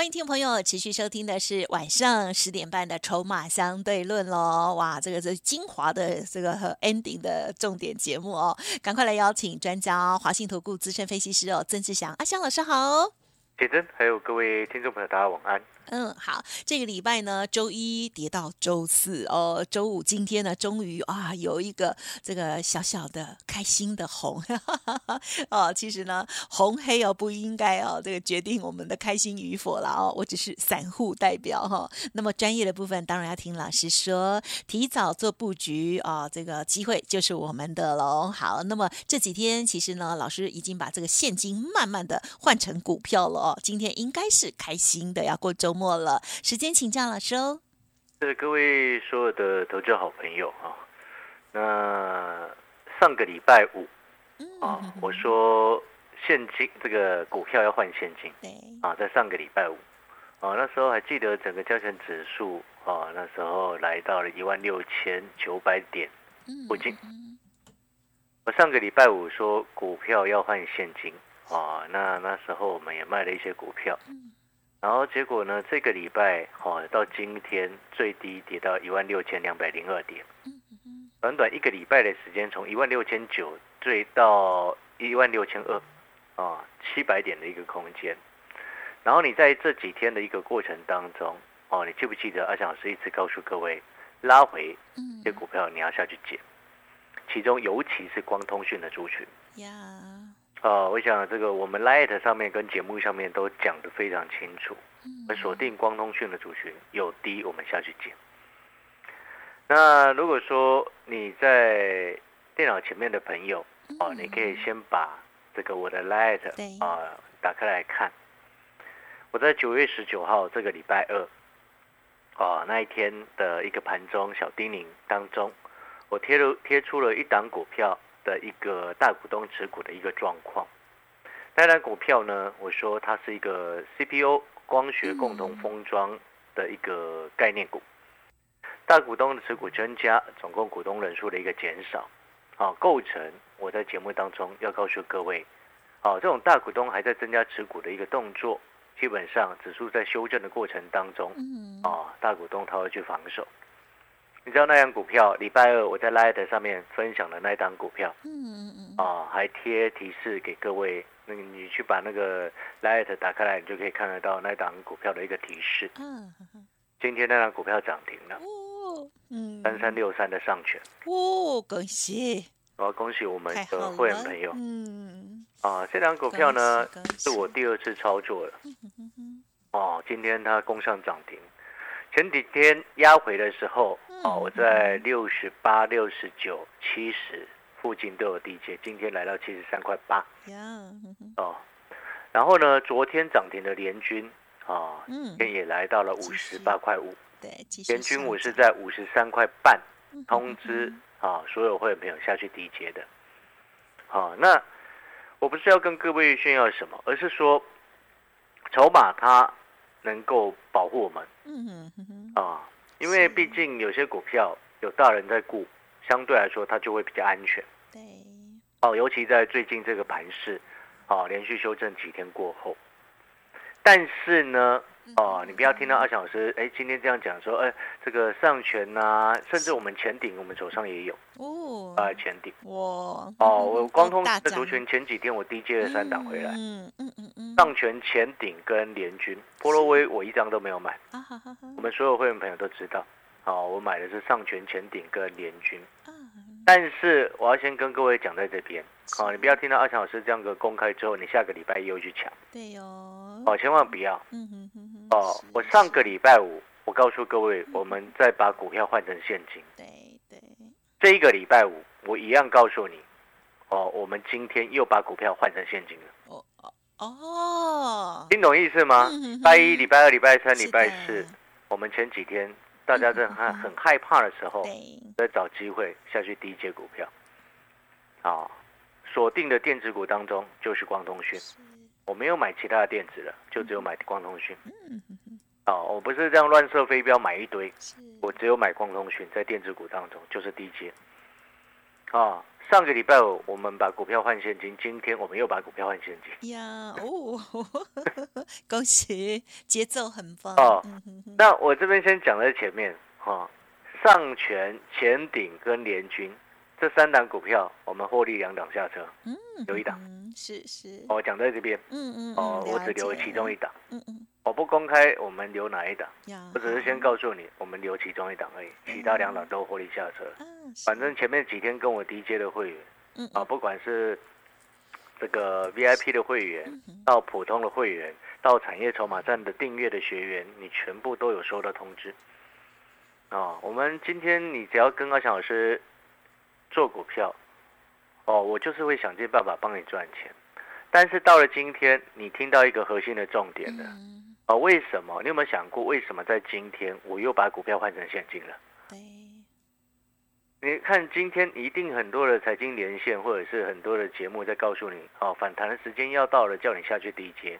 欢迎听众朋友持续收听的是晚上十点半的《筹码相对论》喽！哇，这个是精华的这个 ending 的重点节目哦，赶快来邀请专家华信投顾资深分析师哦，曾志祥。阿香老师好，铁真还有各位听众朋友大家晚安。嗯，好，这个礼拜呢，周一跌到周四哦，周五今天呢，终于啊有一个这个小小的开心的红哈哈哈哦，其实呢，红黑哦不应该哦，这个决定我们的开心与否了哦，我只是散户代表哈。那么专业的部分当然要听老师说，提早做布局啊，这个机会就是我们的喽。好，那么这几天其实呢，老师已经把这个现金慢慢的换成股票了哦，今天应该是开心的，要过周末。了，时间请教老师哦。是各位所有的投资好朋友啊，那上个礼拜五啊，我说现金这个股票要换现金，对啊，在上个礼拜五啊，那时候还记得整个交钱指数啊，那时候来到了一万六千九百点附近。我上个礼拜五说股票要换现金啊，那那时候我们也卖了一些股票。然后结果呢？这个礼拜哦，到今天最低跌到一万六千两百零二点，短短一个礼拜的时间，从一万六千九坠到一万六千二，啊，七百点的一个空间。然后你在这几天的一个过程当中，哦，你记不记得阿翔老师一直告诉各位，拉回这股票你要下去捡，其中尤其是光通讯的族群。啊，我想这个我们 Light 上面跟节目上面都讲得非常清楚，我锁定光通讯的族群有低，我们下去捡。那如果说你在电脑前面的朋友，哦，你可以先把这个我的 Light 啊打开来看。我在九月十九号这个礼拜二，哦那一天的一个盘中小叮咛当中，我贴了贴出了一档股票。的一个大股东持股的一个状况，那单股票呢？我说它是一个 CPU 光学共同封装的一个概念股，大股东的持股增加，总共股东人数的一个减少，啊，构成我在节目当中要告诉各位，啊，这种大股东还在增加持股的一个动作，基本上指数在修正的过程当中，啊，大股东他会去防守。你知道那张股票？礼拜二我在 Light 上面分享的那张股票，嗯嗯嗯，啊，还贴提示给各位，那个你去把那个 Light 打开来，你就可以看得到那档股票的一个提示。嗯，今天那张股票涨停了，哦，嗯，三三六三的上权，哦，恭喜！我要恭喜我们的会员朋友，嗯，啊，这张股票呢是我第二次操作了，哦，今天它攻上涨停。前几天压回的时候，哦，我在六十八、六十九、七十附近都有低接，今天来到七十三块八。哦，然后呢，昨天涨停的联军，啊，今天也来到了五十八块五。对，联军我是在五十三块半通知啊，所有会员朋友下去低接的。好，那我不是要跟各位炫耀什么，而是说筹码它。能够保护我们，嗯哼啊，因为毕竟有些股票有大人在顾，相对来说它就会比较安全。对，哦，尤其在最近这个盘势，啊，连续修正几天过后，但是呢。哦，你不要听到阿小老师哎，今天这样讲说，哎，这个上权呐，甚至我们前顶，我们手上也有。哦，啊，前顶。哇，哦，我光通的族群前几天我低接了三档回来，嗯嗯嗯嗯，上权前顶跟联军，波罗威我一张都没有买，我们所有会员朋友都知道，哦，我买的是上权前顶跟联军，但是我要先跟各位讲在这边，哦，你不要听到阿强老师这样个公开之后，你下个礼拜又去抢，对哦，哦，千万不要，嗯哼哼。哦，我上个礼拜五，我告诉各位，我们再把股票换成现金。对对，这一个礼拜五，我一样告诉你，哦，我们今天又把股票换成现金了。哦哦哦，听懂意思吗？礼拜一、礼拜二、礼拜三、礼拜四，我们前几天大家在很很害怕的时候，在找机会下去低接股票。啊，锁定的电子股当中就是光通讯，我没有买其他的电子了，就只有买光通讯。嗯哦，我不是这样乱射飞镖买一堆，我只有买光通讯，在电子股当中就是低阶。啊，上个礼拜五我们把股票换现金，今天我们又把股票换现金。呀哦，恭喜，节奏很棒。哦，那我这边先讲在前面哈，上权、前顶跟联军这三档股票，我们获利两档下车，嗯，有一档。是是，我讲在这边，嗯嗯，哦，我只留其中一档，嗯嗯。我不公开我们留哪一档，我只是先告诉你，我们留其中一档而已，其他两档都获利下车。嗯反正前面几天跟我低阶的会员，嗯啊，不管是这个 VIP 的会员，到普通的会员，到产业筹码站的订阅的学员，你全部都有收到通知。啊，我们今天你只要跟阿强老师做股票，哦，我就是会想尽办法帮你赚钱。但是到了今天，你听到一个核心的重点了。哦，为什么？你有没有想过，为什么在今天我又把股票换成现金了？对。你看，今天一定很多的财经连线，或者是很多的节目在告诉你，哦，反弹的时间要到了，叫你下去低接。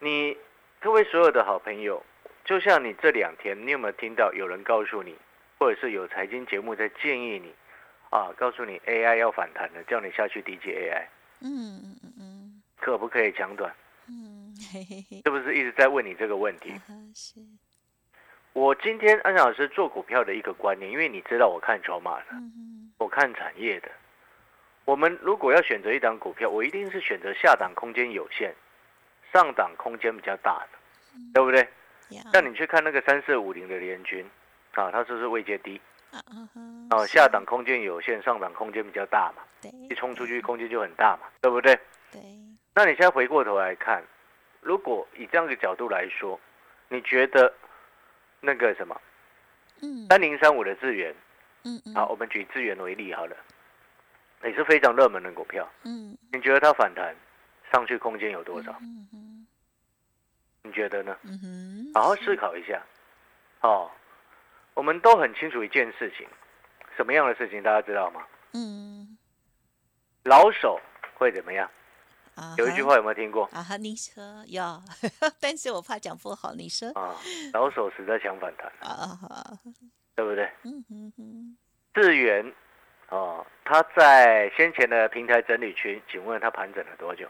你各位所有的好朋友，就像你这两天，你有没有听到有人告诉你，或者是有财经节目在建议你，啊，告诉你 AI 要反弹了，叫你下去低接 AI？嗯嗯嗯嗯。可不可以讲短？是不是一直在问你这个问题？是。我今天安老师做股票的一个观念，因为你知道我看筹码的，我看产业的。我们如果要选择一档股票，我一定是选择下档空间有限，上档空间比较大的，对不对？像你去看那个三四五零的联军啊，它是不是位阶低？哦，下档空间有限，上档空间比较大嘛。一冲出去空间就很大嘛，对不对？对。那你现在回过头来看。如果以这样的角度来说，你觉得那个什么，嗯，三零三五的资源，嗯嗯，好，我们举资源为例好了，也是非常热门的股票，嗯，你觉得它反弹上去空间有多少？嗯嗯，你觉得呢？嗯哼，好好思考一下，哦，我们都很清楚一件事情，什么样的事情大家知道吗？嗯，老手会怎么样？有一句话有没有听过？啊哈，你说有，但是我怕讲不好。你说啊，老手实在想反弹啊，对不对？嗯嗯嗯。智源哦，他在先前的平台整理区，请问他盘整了多久？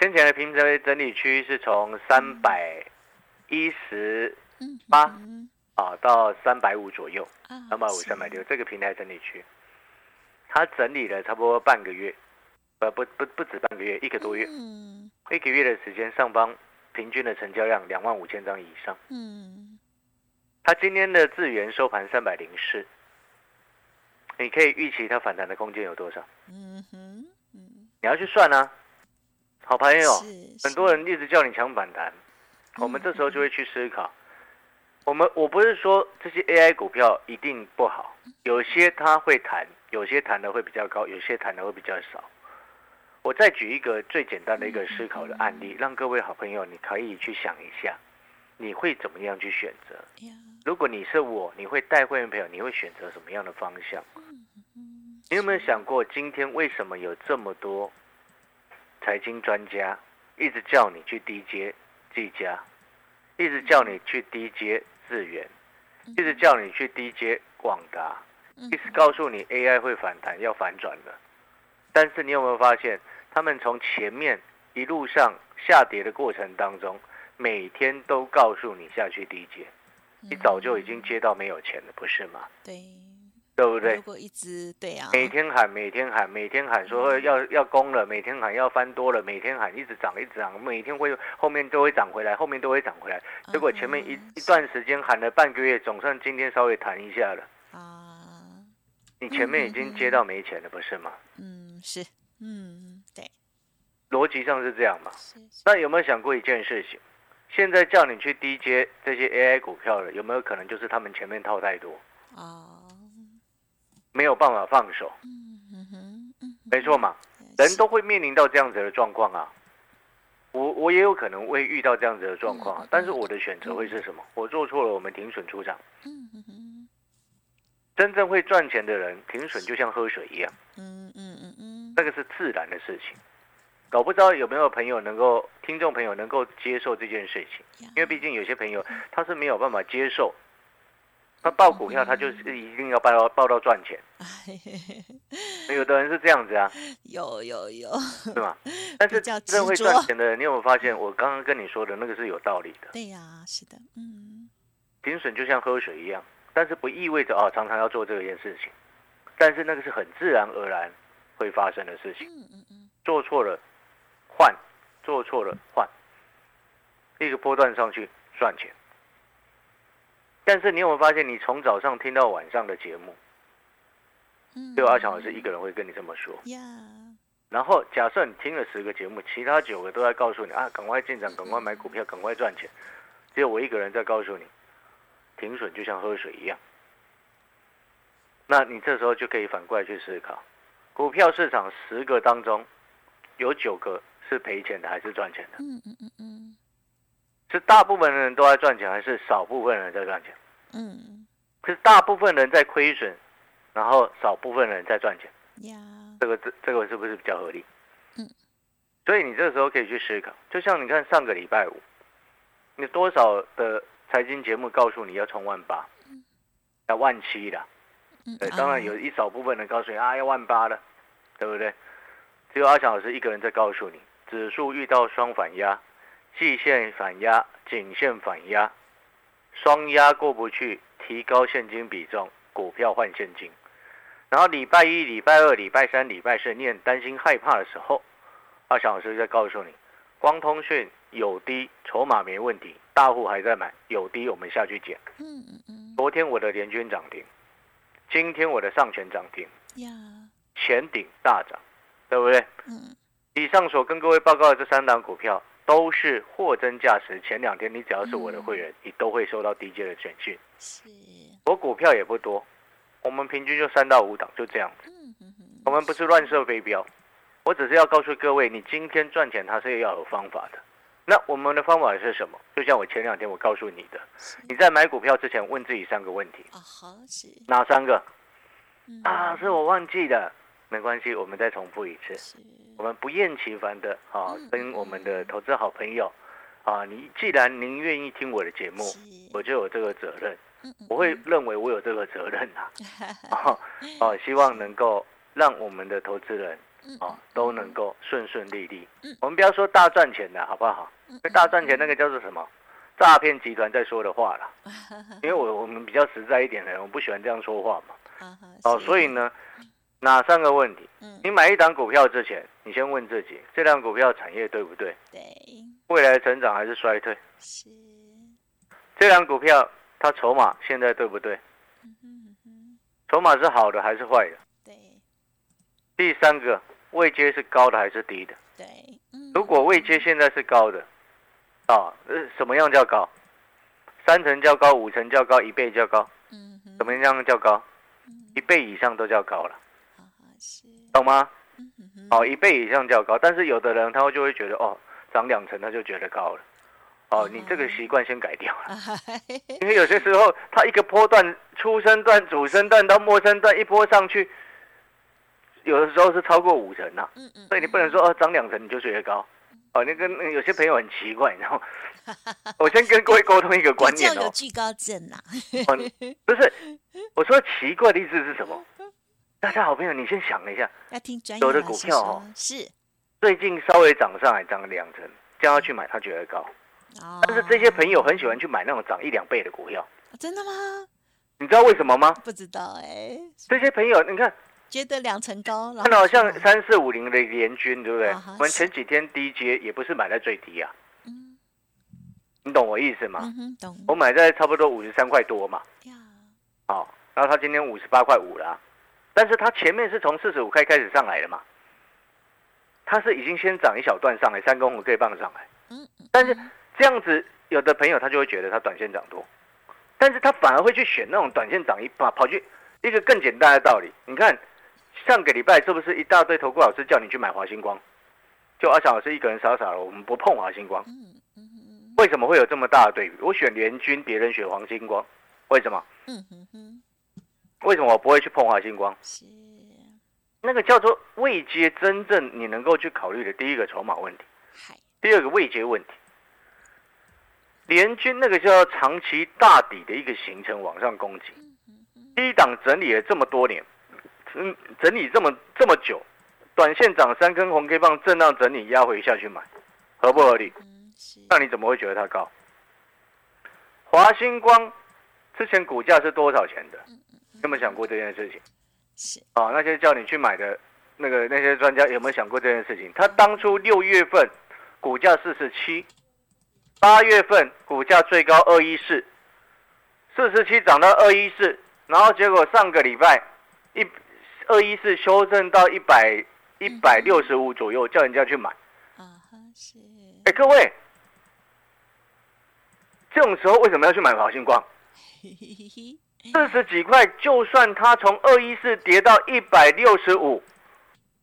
先前的平台整理区是从三百一十八啊到三百五左右，三百五、三百六这个平台整理区，它整理了差不多半个月。呃，不不不止半个月，一个多月，嗯，一个月的时间，上方平均的成交量两万五千张以上，嗯，它今天的资源收盘三百零四，你可以预期它反弹的空间有多少？嗯哼，嗯，你要去算啊，好朋友，很多人一直叫你抢反弹，我们这时候就会去思考，我们我不是说这些 AI 股票一定不好，有些它会弹，有些弹的会比较高，有些弹的会比较少。我再举一个最简单的一个思考的案例，让各位好朋友你可以去想一下，你会怎么样去选择？如果你是我，你会带会员朋友，你会选择什么样的方向？你有没有想过，今天为什么有这么多财经专家一直叫你去低阶技家，一直叫你去低阶智源，一直叫你去低阶广达，一直告诉你 AI 会反弹，要反转的？但是你有没有发现，他们从前面一路上下跌的过程当中，每天都告诉你下去低接，你早就已经接到没有钱了，不是吗？对，对不对？如果一直对啊，每天喊，每天喊，每天喊说要要攻了，每天喊要翻多了，每天喊一直涨，一直涨，每天会后面都会涨回来，后面都会涨回来。结果前面一一段时间喊了半个月，总算今天稍微弹一下了啊，你前面已经接到没钱了，不是吗？嗯。是，嗯，对，逻辑上是这样嘛？那有没有想过一件事情？现在叫你去低接这些 AI 股票了，有没有可能就是他们前面套太多啊？没有办法放手，没错嘛，人都会面临到这样子的状况啊。我我也有可能会遇到这样子的状况啊，但是我的选择会是什么？我做错了，我们停损出场。真正会赚钱的人，停损就像喝水一样，嗯嗯嗯嗯，那个是自然的事情。搞不知道有没有朋友能够，听众朋友能够接受这件事情，因为毕竟有些朋友他是没有办法接受，他报股票他就是一定要报到报到赚钱，有的人是这样子啊，有有有，对吧？但是真正会赚钱的人，你有没有发现我刚刚跟你说的那个是有道理的？对呀，是的，嗯停损就像喝水一样，但是不意味着哦常常要做这件事情，但是那个是很自然而然会发生的事情。嗯嗯嗯，做错了换，做错了换，一个波段上去赚钱。但是你有没有发现，你从早上听到晚上的节目，嗯只有阿强老师一个人会跟你这么说。然后假设你听了十个节目，其他九个都在告诉你啊，赶快进场，赶快买股票，赶快赚钱，只有我一个人在告诉你，停损就像喝水一样。那你这时候就可以反过来去思考，股票市场十个当中，有九个是赔钱的还是赚钱的？嗯嗯嗯嗯是大部分人都在赚钱，还是少部分人在赚钱？嗯是大部分人在亏损，然后少部分人在赚钱。呀，这个这这个是不是比较合理？嗯，所以你这个时候可以去思考，就像你看上个礼拜五，你多少的财经节目告诉你要冲万八，要万七的，嗯对，当然有一少部分人告诉你啊要万八的，对不对？只有阿强老师一个人在告诉你，指数遇到双反压，季线反压、颈线反压，双压过不去，提高现金比重，股票换现金。然后礼拜一、礼拜二、礼拜三、礼拜四，你很担心害怕的时候，阿翔老师在告诉你，光通讯有低，筹码没问题，大户还在买，有低我们下去捡。嗯嗯嗯昨天我的联军涨停，今天我的上权涨停，呀，前顶大涨，对不对？嗯以上所跟各位报告的这三档股票，都是货真价实。前两天你只要是我的会员，你都会收到 DJ 的简讯。是，我股票也不多，我们平均就三到五档，就这样子。嗯嗯嗯我们不是乱射飞镖，我只是要告诉各位，你今天赚钱它是要有方法的。那我们的方法是什么？就像我前两天我告诉你的，你在买股票之前问自己三个问题，啊好是哪三个嗯啊？是我忘记的，没关系，我们再重复一次。我们不厌其烦的啊嗯，跟我们的投资好朋友啊，你既然您愿意听我的节目，我就有这个责任，我会认为我有这个责任呐、啊，啊，希望能够让我们的投资人嗯啊都能够顺顺利利嗯。我们不要说大赚钱的好不好？嗯因为大赚钱那个叫做什么？诈骗集团在说的话了。因为我我们比较实在一点的人，我不喜欢这样说话嘛。哦，所以呢，哪三个问题？嗯你买一档股票之前，你先问自己，这档股票产业对不对？对未来成长还是衰退？是这档股票它筹码现在对不对？嗯哼嗯哼筹码是好的还是坏的？对第三个，位阶是高的还是低的？对嗯如果位阶现在是高的，啊，呃，什么样叫高？三成较高，五成较高，一倍较高，嗯哼怎么样叫高？嗯一倍以上都叫高了，是懂吗？嗯哼哼哦，一倍以上较高，但是有的人他会就会觉得哦，涨两成他就觉得高了。哦，你这个习惯先改掉了，因为有些时候它一个波段，初升段、主升段到末升段一波上去，有的时候是超过五成呐、嗯嗯所以你不能说哦涨两成你就觉得高。哦，那个那个有些朋友很奇怪，然后 我先跟各位沟通一个观念哦，较有惧高症呐哦不是，我说奇怪的意思是什么？大家好朋友，你先想一下，要听专业有的股票哦是。最近稍微涨上来，涨了两成，叫他去买，他觉得高。哦。但是这些朋友很喜欢去买那种涨一两倍的股票，真的吗？你知道为什么吗？不知道哎，这些朋友，你看觉得两成高，然看到像后去买。三四五零的联军，对不对？啊我们前几天低阶也不是买在最低啊，嗯。你懂我意思吗？我买在差不多五十三块多嘛，呀。好、然后他今天五十八块五了啊，但是他前面是从四十五块开始上来的嘛，他是已经先涨一小段上来，三公红 K 棒上来，但是这样子有的朋友他就会觉得他短线涨多，但是他反而会去选那种短线涨一把跑去一个更简单的道理，你看上个礼拜是不是一大堆投顾老师叫你去买华星光，就阿翔老师一个人傻傻的，我们不碰华星光，为什么会有这么大的对比？我选联军，别人选黄星光，为什么？嗯哼哼为什么我不会去碰华星光？是，那个叫做未接真正你能够去考虑的第一个筹码问题，第二个未接问题。联军那个叫长期大底的一个形成往上攻击，低档整理了这么多年，嗯，整理这么这么久，短线涨三根红 K 棒，震荡整理压回下去买，合不合理？那你怎么会觉得它高？华星光之前股价是多少钱的？有没有想过这件事情？是，啊，那些叫你去买的那个那些专家有没有想过这件事情？他当初六月份股价四十七，八月份股价最高二一四，四十七涨到二一四，然后结果上个礼拜一二一四修正到一百一百六十五左右，叫人家去买。啊哈，是，哎，各位，这种时候为什么要去买华星光？四十几块，就算它从二一四跌到一百六十五，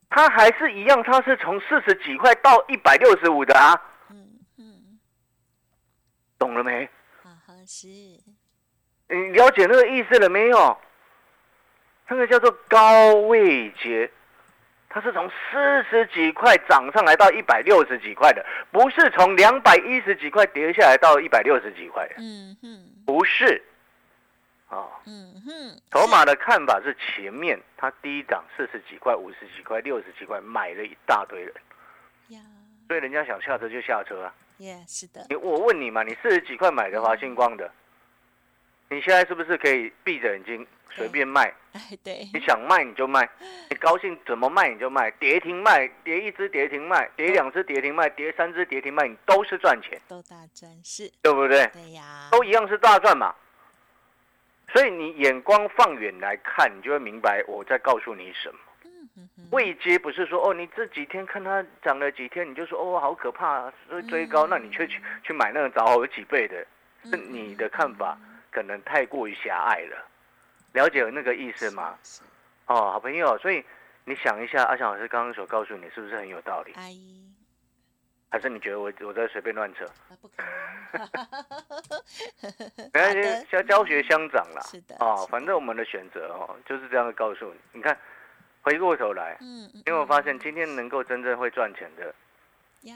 它还是一样，它是从四十几块到一百六十五的啊，嗯嗯，懂了没？啊哈，是，你了解那个意思了没有？那个叫做高位阶，它是从四十几块涨上来到一百六十几块的，不是从两百一十几块跌下来到一百六十几块的，嗯哼，不是。啊、嗯哼，筹码的看法是前面它低档四十几块、五十几块、六十几块买了一大堆人，呀，所以人家想下车就下车啊。耶，是的，你我问你嘛，你四十几块买的华星光的，你现在是不是可以闭着眼睛随便卖？哎，对，你想卖你就卖，你高兴怎么卖你就卖，跌停卖，跌一只跌停卖，跌两只跌停卖，跌三只跌停卖，你都是赚钱，都大赚，是，对不对？对呀，都一样是大赚嘛。所以你眼光放远来看，你就会明白我在告诉你什么。未接不是说哦，你这几天看它涨了几天，你就说哦好可怕、啊，追追高，那你却去去买那个涨好几倍的，是你的看法可能太过于狭隘了。了解那个意思吗？哦，好朋友，所以你想一下，阿翔老师刚刚所告诉你是不是很有道理？还是你觉得我我在随便乱扯？啊，不可能，没关系教教学相长啦。是的哦是，的反正我们的选择哦就是这样的告诉你。你看，回过头来，嗯，嗯你有没有发现今天能够真正会赚钱的，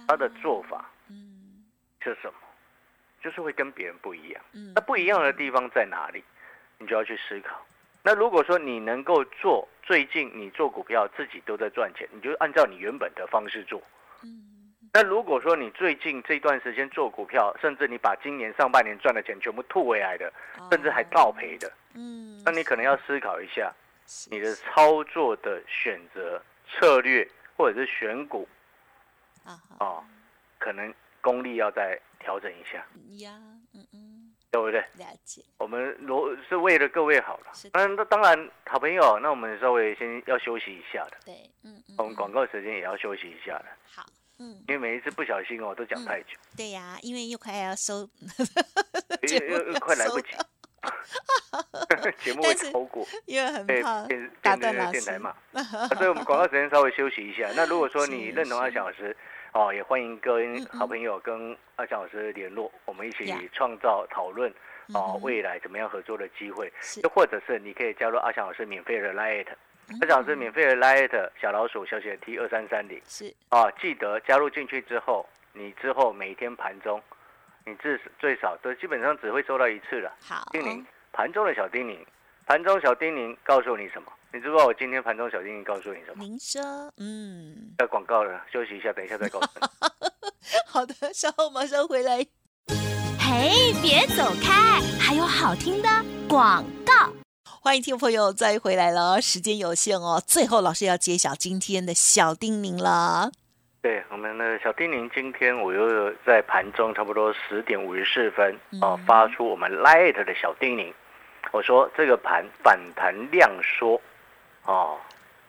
他的做法嗯是什么？就是会跟别人不一样。嗯，那不一样的地方在哪里？你就要去思考。那如果说你能够做，最近你做股票自己都在赚钱，你就按照你原本的方式做。嗯，那如果说你最近这段时间做股票，甚至你把今年上半年赚的钱全部吐回来的，甚至还倒赔的，嗯，那你可能要思考一下你的操作的选择策略，或者是选股啊可能功力要再调整一下，呀，嗯嗯，对不对？了解，我们罗是为了各位好了。是。的。嗯，那当然，好朋友，那我们稍微先要休息一下的，对，嗯嗯，我们广告时间也要休息一下的，好，嗯，因为每一次不小心哦，都讲太久，对呀，因为又快要收，因 为又 又快来不及，节目会超过，因为很被怕电打电那断老师。个电台骂，啊所以我们广告时间稍微休息一下。那如果说你是。认同阿是翔老师，哦，也欢迎跟好朋友跟阿翔老师联络，我们一起呀。创造讨论哦嗯未来怎么样合作的机会。又或者是你可以加入阿翔老师免费的 Lite，嗯阿翔老师免费的 Lite 小老鼠小写 T 二三三零是啊，记得加入进去之后，你之后每天盘中，你至最少都基本上只会收到一次了。好，叮咛，盘中的小叮咛，盘中小叮咛告诉你什么？你知不知道我今天盘中小叮咛告诉你什么？您说，嗯，要广告了，休息一下，等一下再告诉你。好的，稍后马上回来。嘿，别走开，还有好听的广告。欢迎听众朋友再回来了，时间有限哦，最后老师要揭晓今天的小叮咛了。对，我们的小叮咛，今天我又在盘中差不多十点五十四分哦、嗯发出我们 Light 的小叮咛。我说这个盘反弹量缩哦，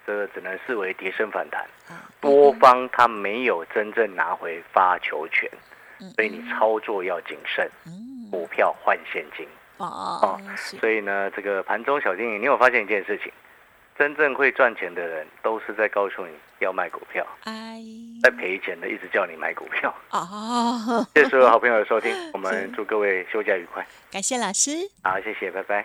这个只能视为跌升反弹。啊多方它没有真正拿回发球权，嗯所以你操作要谨慎，嗯股票换现金。哦，所以呢，这个盘中小电影，你有发现一件事情？真正会赚钱的人，都是在告诉你要卖股票，哎在赔钱的一直叫你买股票。哦，谢谢所有好朋友的收听，我们祝各位休假愉快。感谢老师。好，谢谢，拜拜。